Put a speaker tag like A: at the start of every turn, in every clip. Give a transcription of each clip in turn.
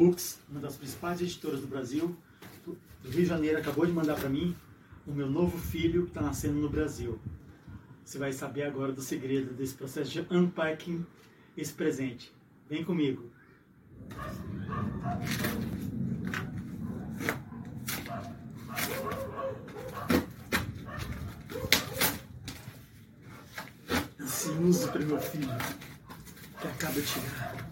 A: Books, uma das principais editoras do Brasil, do Rio de Janeiro, acabou de mandar para mim o meu novo filho que está nascendo no Brasil. Você vai saber agora do segredo desse processo de unpacking esse presente. Vem comigo. Ansioso para meu filho, que acaba de chegar.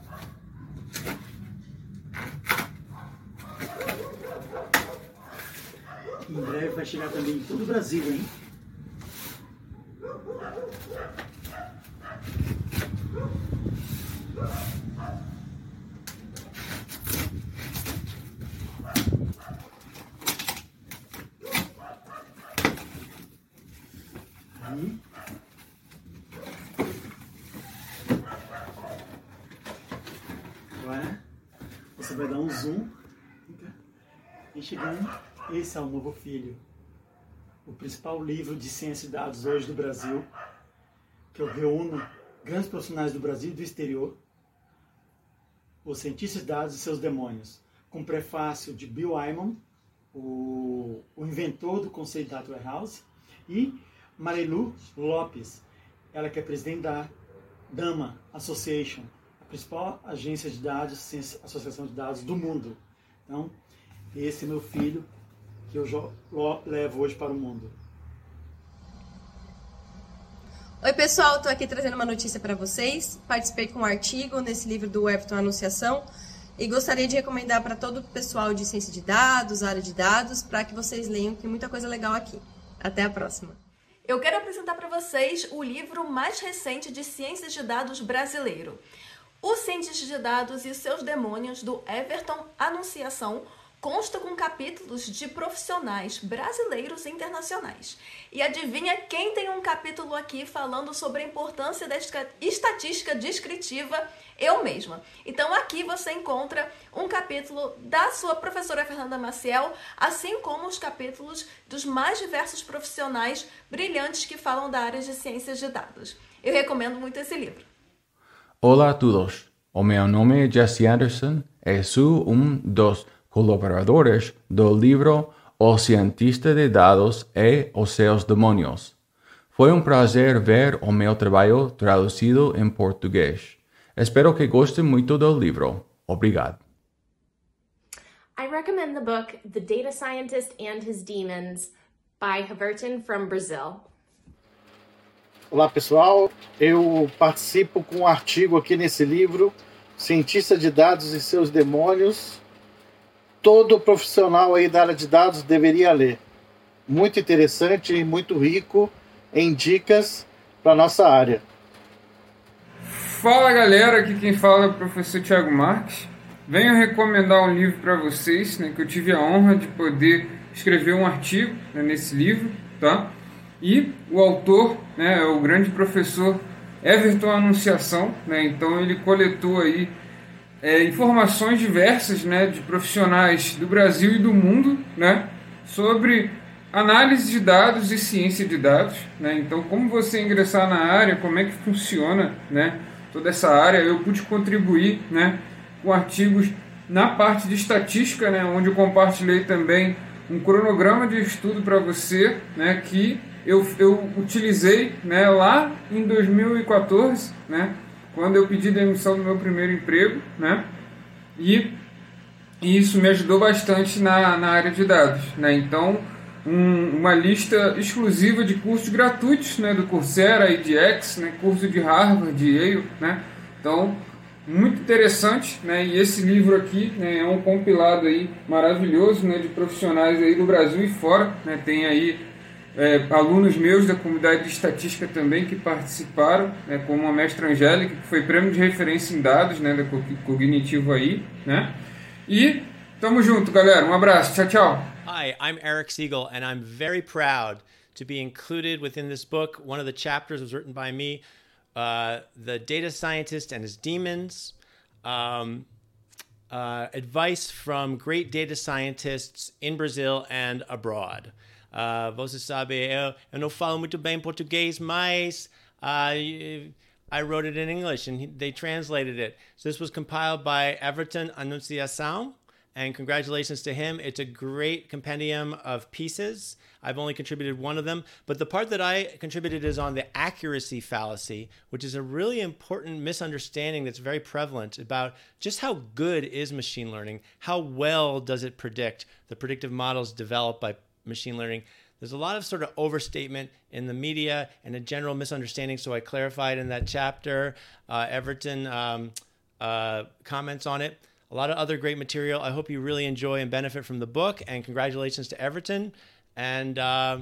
A: Em breve vai chegar também em todo o Brasil, hein? Aí. Agora você vai dar um zoom. E chegando. Esse é o novo filho. O principal livro de ciência e dados hoje do Brasil. Que eu reúno grandes profissionais do Brasil e do exterior. Os cientistas de dados e seus demônios. Com prefácio de Bill Ayman, o, o inventor do conceito Data Warehouse. E Marilu Lopes, ela que é presidente da DAMA Association, a principal agência de dados, associação de dados do mundo. Então, esse meu filho que eu levo hoje para o mundo.
B: Oi, pessoal, estou aqui trazendo uma notícia para vocês. Participei com um artigo nesse livro do Everton Anunciação e gostaria de recomendar para todo o pessoal de ciência de dados, área de dados, para que vocês leiam, que tem muita coisa legal aqui. Até a próxima!
C: Eu quero apresentar para vocês o livro mais recente de ciências de dados brasileiro. O Cientista de Dados e seus Demônios, do Everton Anunciação, consta com capítulos de profissionais brasileiros e internacionais. E adivinha quem tem um capítulo aqui falando sobre a importância da estatística descritiva? Eu mesma. Então aqui você encontra um capítulo da sua professora Fernanda Maciel, assim como os capítulos dos mais diversos profissionais brilhantes que falam da área de ciências de dados. Eu recomendo muito esse livro.
D: Olá a todos. O meu nome é Jesse Anderson e sou um dos colaboradores do livro O Cientista de Dados e os seus Demônios. Foi um prazer ver o meu trabalho traduzido em português. Espero que gostem muito do livro. Obrigado.
E: I recommend the book The Data Scientist and His Demons by Haverton from Brazil.
F: Olá pessoal, eu participo com um artigo aqui nesse livro, Cientista de Dados e seus Demônios, todo profissional aí da área de dados deveria ler. Muito interessante e muito rico em dicas para nossa área.
G: Fala galera, aqui quem fala é o professor Tiago Marques. Venho recomendar um livro para vocês, né, que eu tive a honra de poder escrever um artigo né, nesse livro, tá? E o autor, né, é o grande professor Everton Anunciação, né? Então ele coletou aí é, informações diversas né, de profissionais do Brasil e do mundo né, sobre análise de dados e ciência de dados. Né? Então, como você ingressar na área, como é que funciona né, toda essa área. Eu pude contribuir né, com artigos na parte de estatística, né, onde eu compartilhei também um cronograma de estudo para você né, que eu, eu utilizei né, lá em 2014, né, quando eu pedi demissão do meu primeiro emprego, né? E, e isso me ajudou bastante na, na área de dados, né? Então, um, uma lista exclusiva de cursos gratuitos, né? Do Coursera, EDX, né? Curso de Harvard, de Yale, né? Então, muito interessante, né? E esse livro aqui né, é um compilado aí maravilhoso, né? De profissionais aí do Brasil e fora, né? Tem aí é, alunos meus da comunidade de estatística também que participaram, né, como a mestra Angélica, que foi prêmio de referência em dados, né, da Cognitivo aí, né? E tamo junto, galera. Um abraço. Tchau, tchau.
H: Hi, I'm Eric Siegel, and I'm very proud to be included within this book. One of the chapters was written by me, uh, The Data Scientist and His Demons. Um, uh, advice from great data scientists in Brazil and abroad. Uh, você sabe, eu, eu não falo muito bem português, mas uh, I wrote it in English and he, they translated it. So this was compiled by Everton Annunciação, and congratulations to him. It's a great compendium of pieces. I've only contributed one of them, but the part that I contributed is on the accuracy fallacy, which is a really important misunderstanding that's very prevalent about just how good is machine learning? How well does it predict the predictive models developed by machine learning? There's a lot of sort of overstatement in the media and a general misunderstanding. So I clarified in that chapter. Uh, Everton um, uh, comments on it. A lot of other great material. I hope you really enjoy and benefit from the book. And congratulations to Everton. And uh,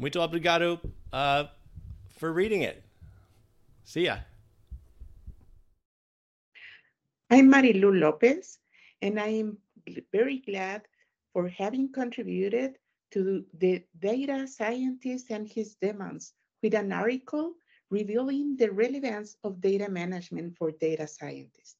H: muito obrigado uh, for reading it. See ya.
I: I'm Marilu Lopez, and I am very glad for having contributed to the data scientist and his demands with an article revealing the relevance of data management for data scientists.